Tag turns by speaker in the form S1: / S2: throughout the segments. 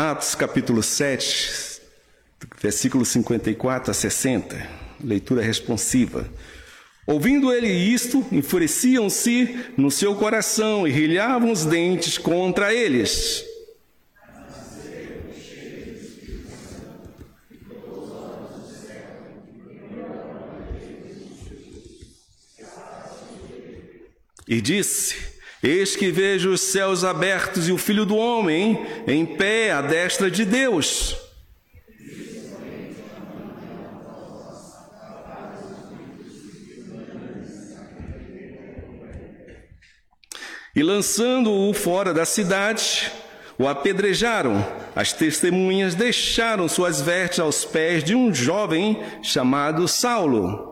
S1: Atos capítulo 7, versículo 54 a 60, leitura responsiva. Ouvindo ele isto, enfureciam-se no seu coração e rilhavam os dentes contra eles. E disse: Eis que vejo os céus abertos e o Filho do Homem em pé à destra de Deus. E lançando-o fora da cidade, o apedrejaram. As testemunhas deixaram suas vestes aos pés de um jovem chamado Saulo.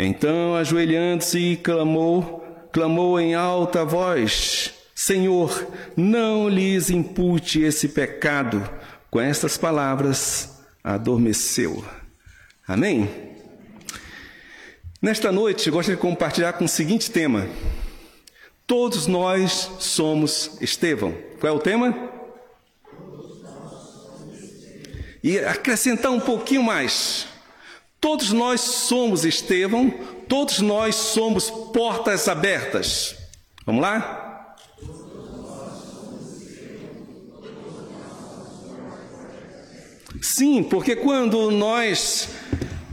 S1: Então, ajoelhando-se, clamou, clamou em alta voz: Senhor, não lhes impute esse pecado. Com estas palavras, adormeceu. Amém? Nesta noite, gostaria de compartilhar com o seguinte tema: Todos nós somos Estevão. Qual é o tema? E acrescentar um pouquinho mais. Todos nós somos Estevão, todos nós somos portas abertas. Vamos lá? Sim, porque quando nós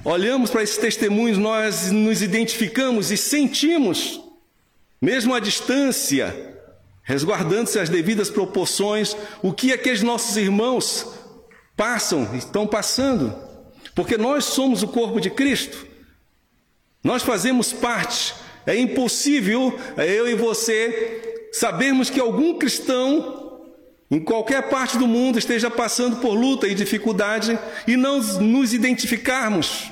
S1: olhamos para esses testemunhos, nós nos identificamos e sentimos, mesmo à distância, resguardando-se as devidas proporções, o que aqueles nossos irmãos passam, estão passando porque nós somos o corpo de Cristo, nós fazemos parte. É impossível eu e você sabermos que algum cristão em qualquer parte do mundo esteja passando por luta e dificuldade e não nos identificarmos,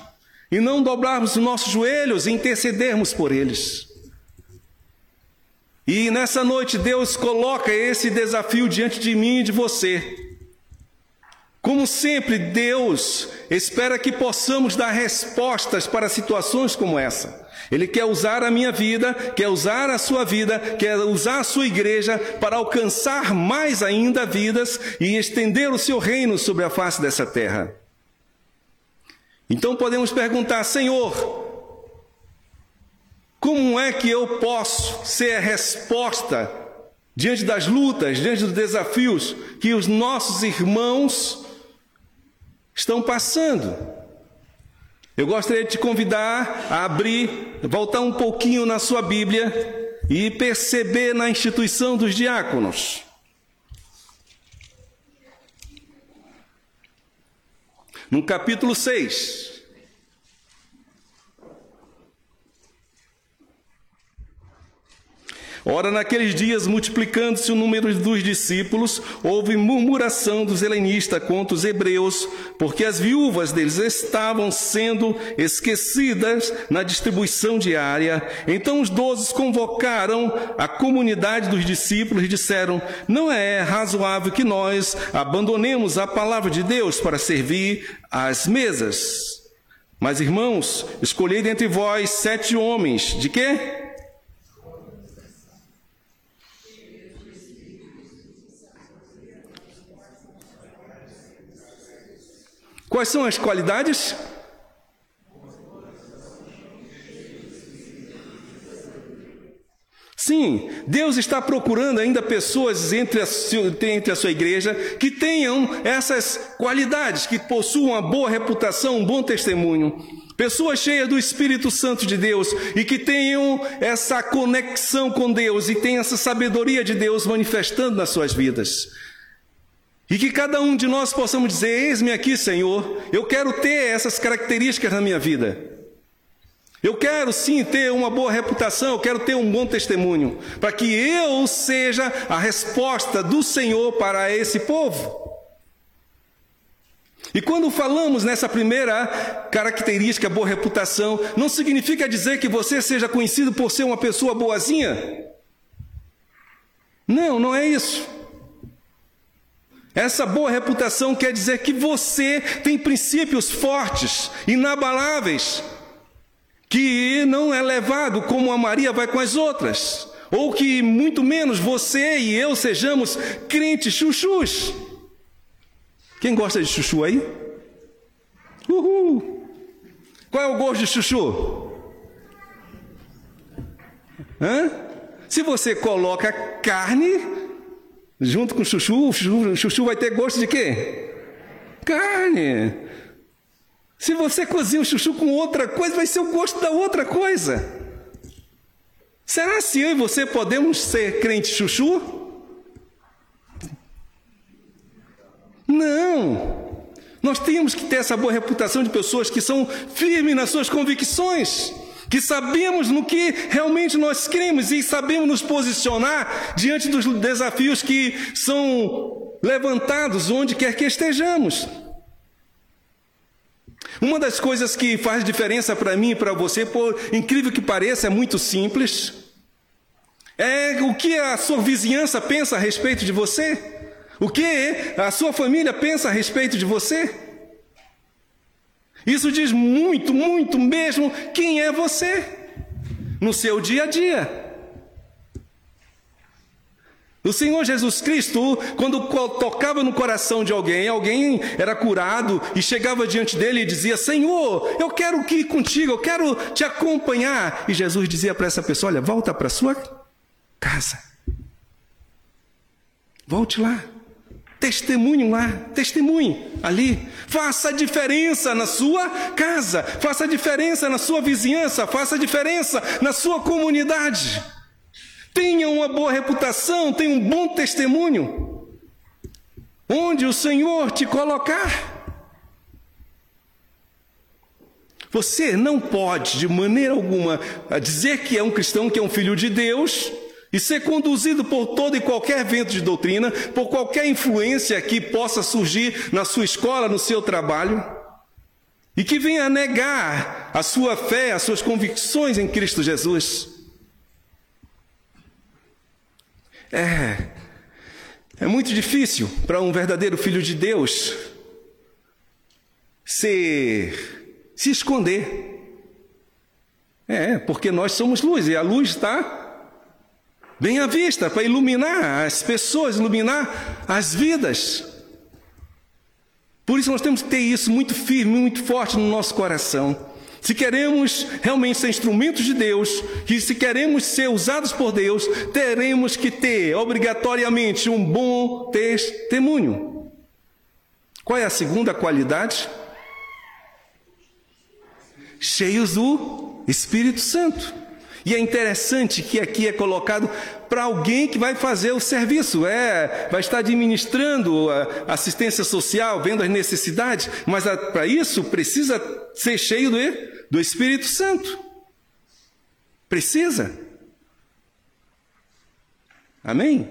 S1: e não dobrarmos os nossos joelhos e intercedermos por eles. E nessa noite Deus coloca esse desafio diante de mim e de você. Como sempre, Deus espera que possamos dar respostas para situações como essa. Ele quer usar a minha vida, quer usar a sua vida, quer usar a sua igreja para alcançar mais ainda vidas e estender o seu reino sobre a face dessa terra. Então podemos perguntar, Senhor, como é que eu posso ser a resposta diante das lutas, diante dos desafios que os nossos irmãos estão passando. Eu gostaria de te convidar a abrir, voltar um pouquinho na sua Bíblia e perceber na instituição dos diáconos. No capítulo 6. Ora, naqueles dias, multiplicando-se o número dos discípulos, houve murmuração dos helenistas contra os hebreus, porque as viúvas deles estavam sendo esquecidas na distribuição diária. Então os doze convocaram a comunidade dos discípulos e disseram: Não é razoável que nós abandonemos a palavra de Deus para servir às mesas. Mas, irmãos, escolhei dentre vós sete homens, de quê? Quais são as qualidades? Sim, Deus está procurando ainda pessoas entre a, entre a, sua igreja que tenham essas qualidades, que possuam uma boa reputação, um bom testemunho. Pessoas cheias do Espírito Santo de Deus e que tenham essa conexão com Deus e tenham essa sabedoria de Deus manifestando nas suas vidas. E que cada um de nós possamos dizer: Eis-me aqui, Senhor, eu quero ter essas características na minha vida. Eu quero sim ter uma boa reputação, eu quero ter um bom testemunho, para que eu seja a resposta do Senhor para esse povo. E quando falamos nessa primeira característica, boa reputação, não significa dizer que você seja conhecido por ser uma pessoa boazinha. Não, não é isso. Essa boa reputação quer dizer que você tem princípios fortes, inabaláveis, que não é levado como a Maria vai com as outras, ou que muito menos você e eu sejamos crentes chuchus. Quem gosta de chuchu aí? Uhul! Qual é o gosto de chuchu? Hã? Se você coloca carne junto com o chuchu, o chuchu vai ter gosto de quê? Carne. Se você cozinha o chuchu com outra coisa, vai ser o gosto da outra coisa. Será se eu e você podemos ser crente chuchu? Não. Nós temos que ter essa boa reputação de pessoas que são firmes nas suas convicções, que sabemos no que realmente nós cremos e sabemos nos posicionar diante dos desafios que são levantados onde quer que estejamos. Uma das coisas que faz diferença para mim e para você, por incrível que pareça, é muito simples. É o que a sua vizinhança pensa a respeito de você. O que a sua família pensa a respeito de você. Isso diz muito, muito mesmo quem é você no seu dia a dia. O Senhor Jesus Cristo, quando tocava no coração de alguém, alguém era curado e chegava diante dele e dizia: Senhor, eu quero ir contigo, eu quero te acompanhar. E Jesus dizia para essa pessoa: Olha, volta para sua casa. Volte lá. Testemunho lá, testemunhe ali. Faça a diferença na sua casa, faça a diferença na sua vizinhança, faça a diferença na sua comunidade. Tenha uma boa reputação, tenha um bom testemunho. Onde o Senhor te colocar. Você não pode, de maneira alguma, dizer que é um cristão, que é um filho de Deus, e ser conduzido por todo e qualquer vento de doutrina, por qualquer influência que possa surgir na sua escola, no seu trabalho, e que venha negar a sua fé, as suas convicções em Cristo Jesus. É, é muito difícil para um verdadeiro filho de Deus se, se esconder. É, porque nós somos luz e a luz está bem à vista para iluminar as pessoas, iluminar as vidas. Por isso nós temos que ter isso muito firme, muito forte no nosso coração. Se queremos realmente ser instrumentos de Deus, e se queremos ser usados por Deus, teremos que ter obrigatoriamente um bom testemunho. Qual é a segunda qualidade? Cheios do Espírito Santo. E é interessante que aqui é colocado para alguém que vai fazer o serviço, é, vai estar administrando a assistência social, vendo as necessidades, mas para isso precisa ser cheio do, do Espírito Santo. Precisa. Amém?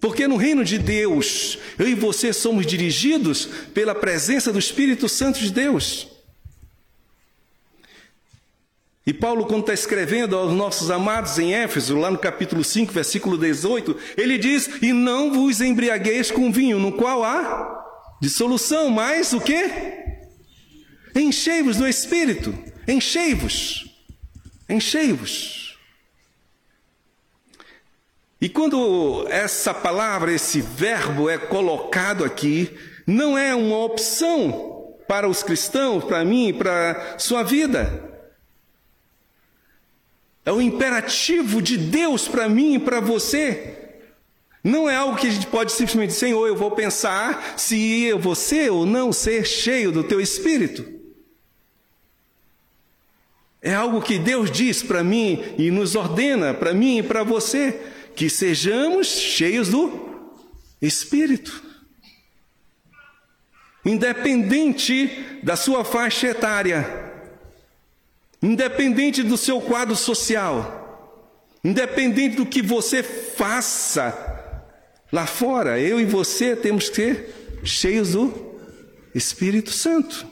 S1: Porque no reino de Deus, eu e você somos dirigidos pela presença do Espírito Santo de Deus. E Paulo, quando está escrevendo aos nossos amados em Éfeso, lá no capítulo 5, versículo 18, ele diz: E não vos embriagueis com vinho, no qual há dissolução, mas o que? Enchei-vos do Espírito, enchei-vos, enchei-vos. E quando essa palavra, esse verbo é colocado aqui, não é uma opção para os cristãos, para mim, para sua vida. É o imperativo de Deus para mim e para você. Não é algo que a gente pode simplesmente, Senhor, eu vou pensar se eu vou ser ou não ser cheio do teu espírito. É algo que Deus diz para mim e nos ordena para mim e para você que sejamos cheios do Espírito. Independente da sua faixa etária, independente do seu quadro social, independente do que você faça lá fora, eu e você temos que ser cheios do Espírito Santo.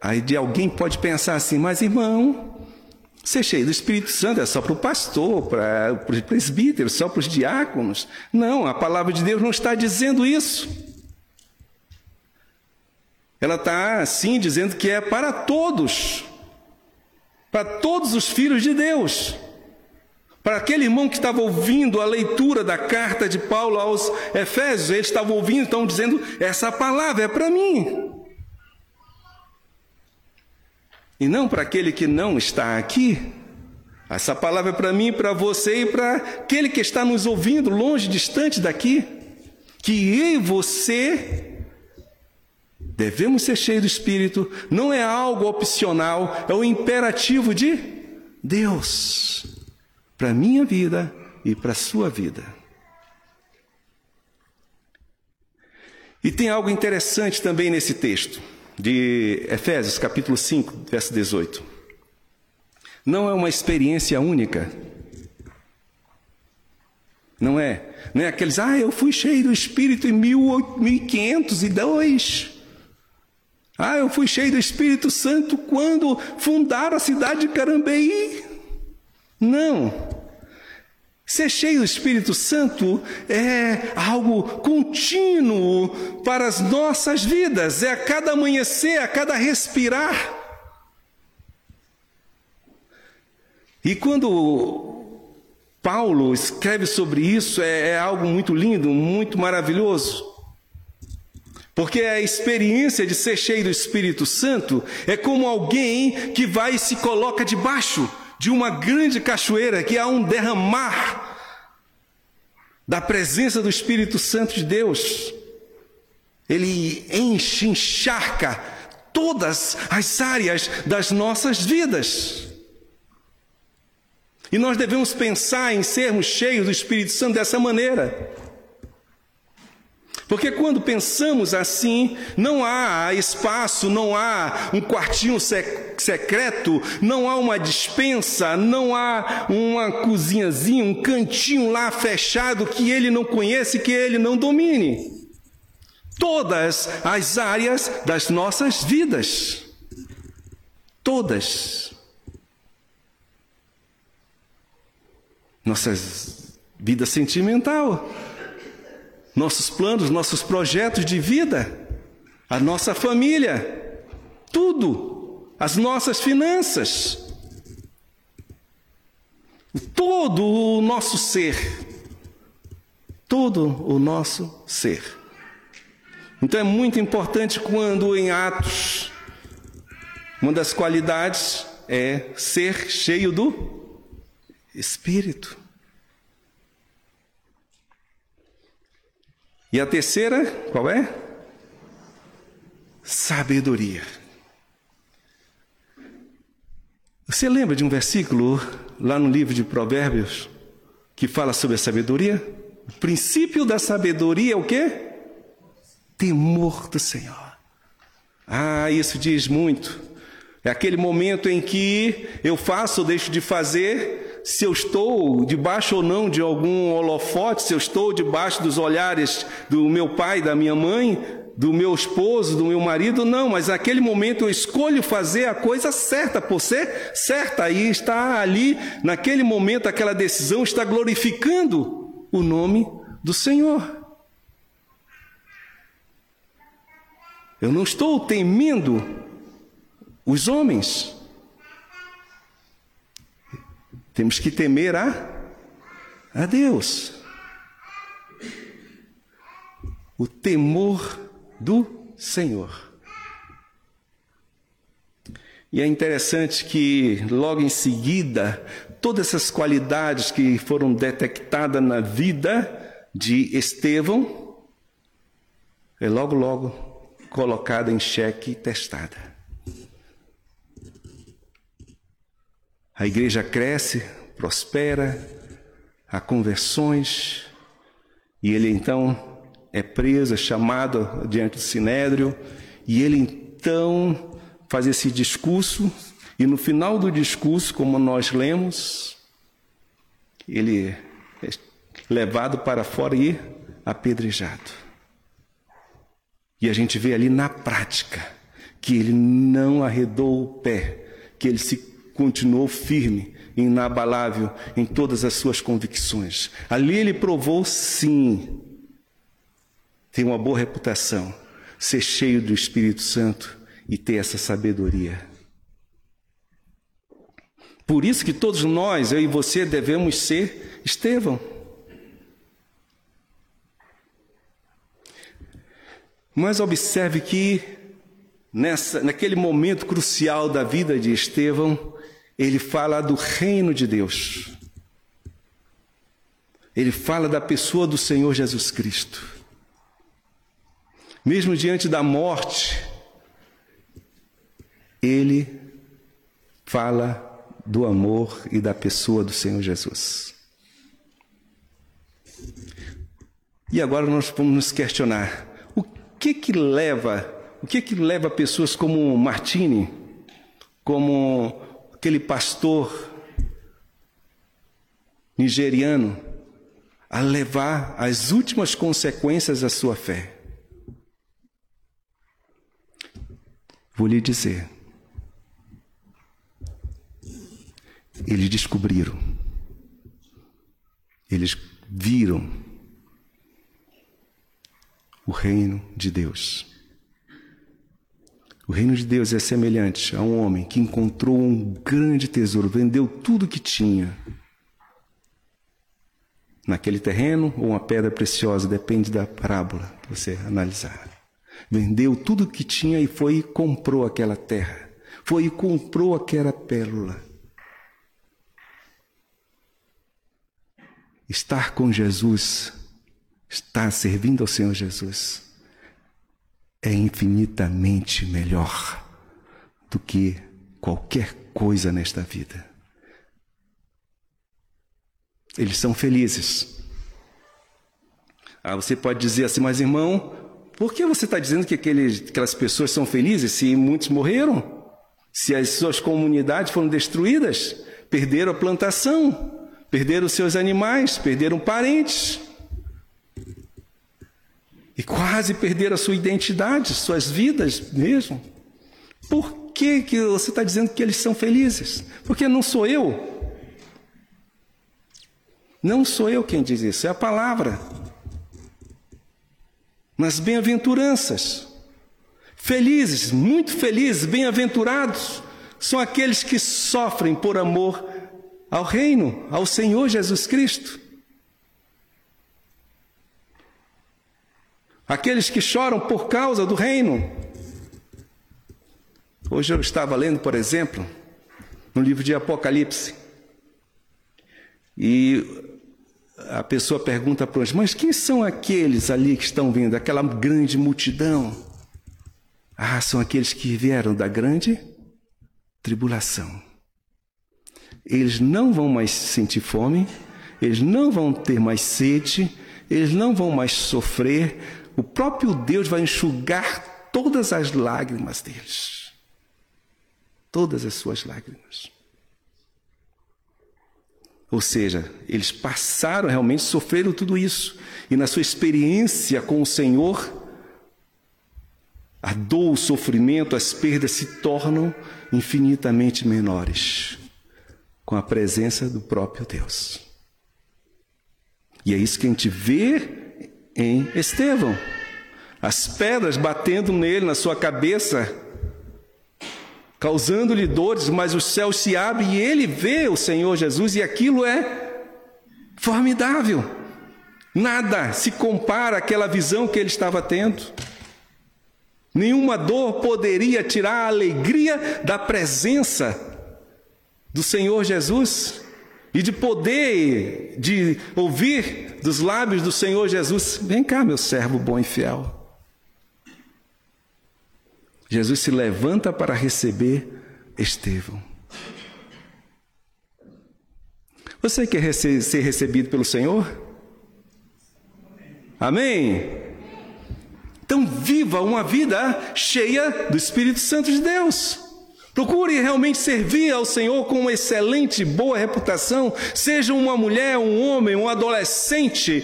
S1: Aí de alguém pode pensar assim, mas irmão, ser cheio do Espírito Santo é só para o pastor, para os presbíteros, só para os diáconos. Não, a palavra de Deus não está dizendo isso. Ela está assim dizendo que é para todos, para todos os filhos de Deus. Para aquele irmão que estava ouvindo a leitura da carta de Paulo aos Efésios, ele estava ouvindo, então dizendo: essa palavra é para mim. E não para aquele que não está aqui. Essa palavra é para mim, para você e para aquele que está nos ouvindo, longe, distante daqui. Que eu e você devemos ser cheios do Espírito, não é algo opcional, é o imperativo de Deus para a minha vida e para a sua vida. E tem algo interessante também nesse texto, de Efésios, capítulo 5, verso 18. Não é uma experiência única. Não é. Não é aqueles, ah, eu fui cheio do Espírito em 1502. Ah, eu fui cheio do Espírito Santo quando fundaram a cidade de Carambeí. Não. Ser cheio do Espírito Santo é algo contínuo para as nossas vidas, é a cada amanhecer, a cada respirar. E quando Paulo escreve sobre isso, é, é algo muito lindo, muito maravilhoso. Porque a experiência de ser cheio do Espírito Santo é como alguém que vai e se coloca debaixo de uma grande cachoeira que há um derramar da presença do Espírito Santo de Deus. Ele enche, encharca todas as áreas das nossas vidas. E nós devemos pensar em sermos cheios do Espírito Santo dessa maneira. Porque quando pensamos assim, não há espaço, não há um quartinho secreto, não há uma dispensa, não há uma cozinhazinha, um cantinho lá fechado que ele não conhece, que ele não domine. Todas as áreas das nossas vidas. Todas. Nossas vida sentimental nossos planos, nossos projetos de vida, a nossa família, tudo, as nossas finanças, todo o nosso ser, todo o nosso ser. Então é muito importante quando em Atos, uma das qualidades é ser cheio do Espírito. E a terceira, qual é? Sabedoria. Você lembra de um versículo lá no livro de Provérbios que fala sobre a sabedoria? O princípio da sabedoria é o quê? Temor do Senhor. Ah, isso diz muito. É aquele momento em que eu faço ou deixo de fazer se eu estou debaixo ou não de algum holofote, se eu estou debaixo dos olhares do meu pai, da minha mãe, do meu esposo, do meu marido, não, mas naquele momento eu escolho fazer a coisa certa, por ser certa, aí está ali, naquele momento, aquela decisão está glorificando o nome do Senhor. Eu não estou temendo os homens, temos que temer a, a Deus. O temor do Senhor. E é interessante que logo em seguida, todas essas qualidades que foram detectadas na vida de Estevão, é logo, logo colocada em xeque e testada. A igreja cresce, prospera, há conversões, e ele então é preso, é chamado diante do sinédrio, e ele então faz esse discurso, e no final do discurso, como nós lemos, ele é levado para fora e apedrejado. E a gente vê ali na prática que ele não arredou o pé, que ele se continuou firme, inabalável em todas as suas convicções. Ali ele provou, sim, tem uma boa reputação, ser cheio do Espírito Santo e ter essa sabedoria. Por isso que todos nós, eu e você, devemos ser Estevão. Mas observe que nessa, naquele momento crucial da vida de Estevão, ele fala do reino de Deus. Ele fala da pessoa do Senhor Jesus Cristo. Mesmo diante da morte, ele fala do amor e da pessoa do Senhor Jesus. E agora nós vamos nos questionar: o que que leva, o que que leva pessoas como Martini, como aquele pastor nigeriano, a levar as últimas consequências da sua fé? Vou lhe dizer. Eles descobriram, eles viram o reino de Deus. O reino de Deus é semelhante a um homem que encontrou um grande tesouro, vendeu tudo que tinha naquele terreno ou uma pedra preciosa, depende da parábola que você analisar. Vendeu tudo o que tinha e foi e comprou aquela terra. Foi e comprou aquela pérola. Estar com Jesus, estar servindo ao Senhor Jesus, é infinitamente melhor do que qualquer coisa nesta vida. Eles são felizes. Ah, você pode dizer assim, mas irmão, por que você está dizendo que aqueles, aquelas pessoas são felizes se muitos morreram? Se as suas comunidades foram destruídas? Perderam a plantação, perderam seus animais, perderam parentes. E quase perderam a sua identidade, suas vidas mesmo. Por que, que você está dizendo que eles são felizes? Porque não sou eu. Não sou eu quem diz isso, é a palavra nas bem-aventuranças. Felizes, muito felizes, bem-aventurados são aqueles que sofrem por amor ao Reino, ao Senhor Jesus Cristo. Aqueles que choram por causa do Reino. Hoje eu estava lendo, por exemplo, no livro de Apocalipse, e a pessoa pergunta para os, mas quem são aqueles ali que estão vindo, aquela grande multidão? Ah, são aqueles que vieram da grande tribulação. Eles não vão mais sentir fome, eles não vão ter mais sede, eles não vão mais sofrer. O próprio Deus vai enxugar todas as lágrimas deles. Todas as suas lágrimas. Ou seja, eles passaram realmente, sofreram tudo isso. E na sua experiência com o Senhor, a dor, o sofrimento, as perdas se tornam infinitamente menores com a presença do próprio Deus. E é isso que a gente vê em Estevão. As pedras batendo nele, na sua cabeça, causando-lhe dores, mas o céu se abre e ele vê o Senhor Jesus e aquilo é formidável. Nada se compara àquela visão que ele estava tendo. Nenhuma dor poderia tirar a alegria da presença do Senhor Jesus e de poder de ouvir dos lábios do Senhor Jesus: Vem cá, meu servo bom e fiel. Jesus se levanta para receber Estevão. Você quer ser recebido pelo Senhor? Amém? Então, viva uma vida cheia do Espírito Santo de Deus. Procure realmente servir ao Senhor com uma excelente, boa reputação. Seja uma mulher, um homem, um adolescente,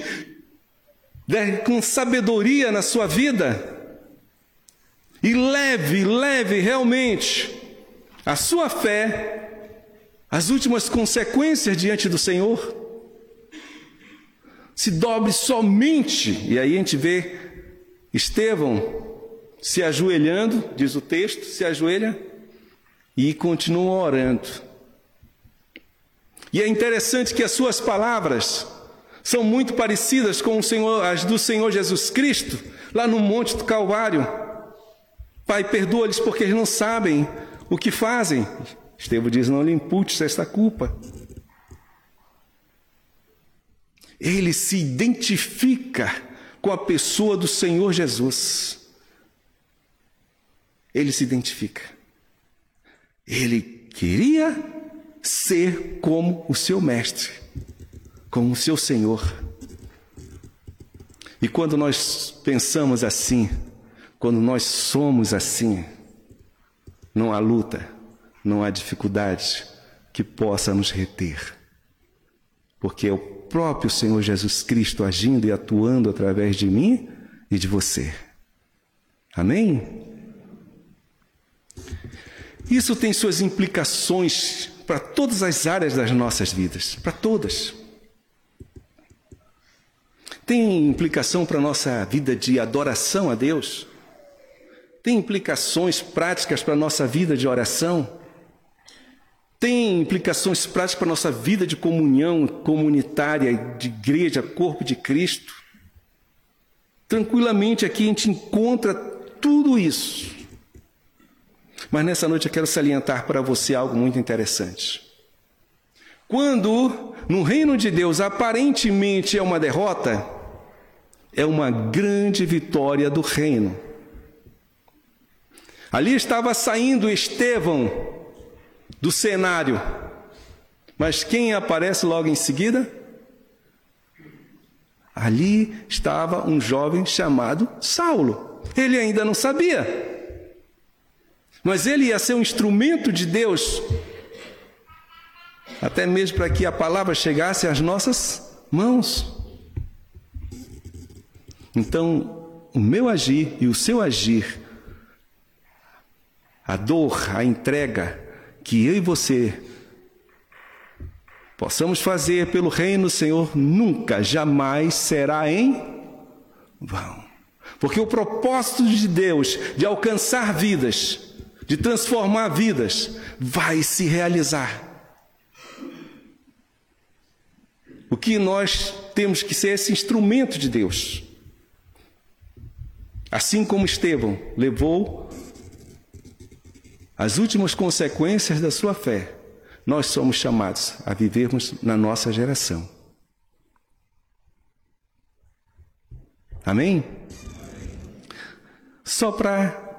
S1: né, com sabedoria na sua vida. E leve, leve realmente a sua fé às últimas consequências diante do Senhor. Se dobre somente, e aí a gente vê Estevão se ajoelhando, diz o texto, se ajoelha e continua orando. E é interessante que as suas palavras são muito parecidas com Senhor, as do Senhor Jesus Cristo, lá no Monte do Calvário. Pai, perdoa-lhes porque eles não sabem o que fazem. Estevão diz: Não lhe imputes esta culpa. Ele se identifica com a pessoa do Senhor Jesus. Ele se identifica. Ele queria ser como o seu mestre, como o seu Senhor. E quando nós pensamos assim, quando nós somos assim, não há luta, não há dificuldade que possa nos reter. Porque é o próprio Senhor Jesus Cristo agindo e atuando através de mim e de você. Amém? Isso tem suas implicações para todas as áreas das nossas vidas, para todas. Tem implicação para a nossa vida de adoração a Deus? Tem implicações práticas para a nossa vida de oração? Tem implicações práticas para a nossa vida de comunhão comunitária, de igreja, corpo de Cristo? Tranquilamente aqui a gente encontra tudo isso. Mas nessa noite eu quero salientar para você algo muito interessante. Quando no reino de Deus aparentemente é uma derrota, é uma grande vitória do reino. Ali estava saindo Estevão do cenário, mas quem aparece logo em seguida? Ali estava um jovem chamado Saulo. Ele ainda não sabia. Mas ele ia ser um instrumento de Deus, até mesmo para que a palavra chegasse às nossas mãos. Então, o meu agir e o seu agir, a dor, a entrega que eu e você possamos fazer pelo reino do Senhor, nunca, jamais será em vão. Porque o propósito de Deus de alcançar vidas de transformar vidas, vai se realizar. O que nós temos que ser esse instrumento de Deus. Assim como Estevão levou as últimas consequências da sua fé, nós somos chamados a vivermos na nossa geração. Amém? Só para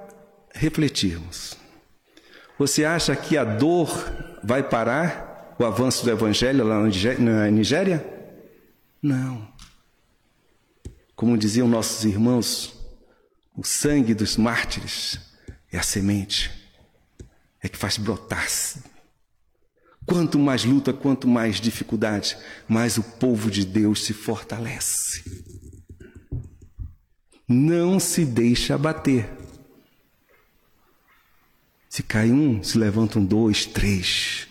S1: refletirmos. Você acha que a dor vai parar o avanço do evangelho lá na Nigéria? Não. Como diziam nossos irmãos, o sangue dos mártires é a semente, é que faz brotar. Quanto mais luta, quanto mais dificuldade, mais o povo de Deus se fortalece. Não se deixa abater. Se cai um, se levantam dois, três.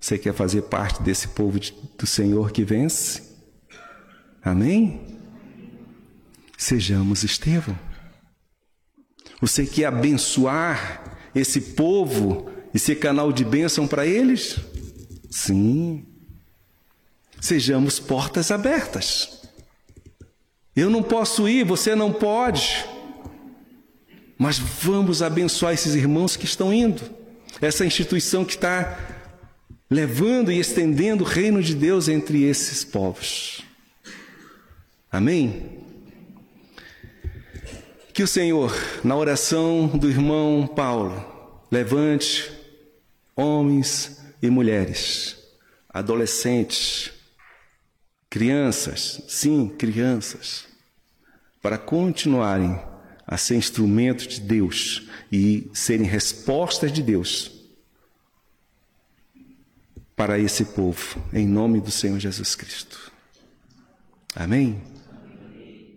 S1: Você quer fazer parte desse povo de, do Senhor que vence? Amém? Sejamos Estevão. Você quer abençoar esse povo e ser canal de bênção para eles? Sim. Sejamos portas abertas. Eu não posso ir, você não pode. Mas vamos abençoar esses irmãos que estão indo, essa instituição que está levando e estendendo o reino de Deus entre esses povos. Amém? Que o Senhor, na oração do irmão Paulo, levante homens e mulheres, adolescentes, crianças, sim, crianças, para continuarem a ser instrumento de Deus e serem respostas de Deus para esse povo, em nome do Senhor Jesus Cristo. Amém?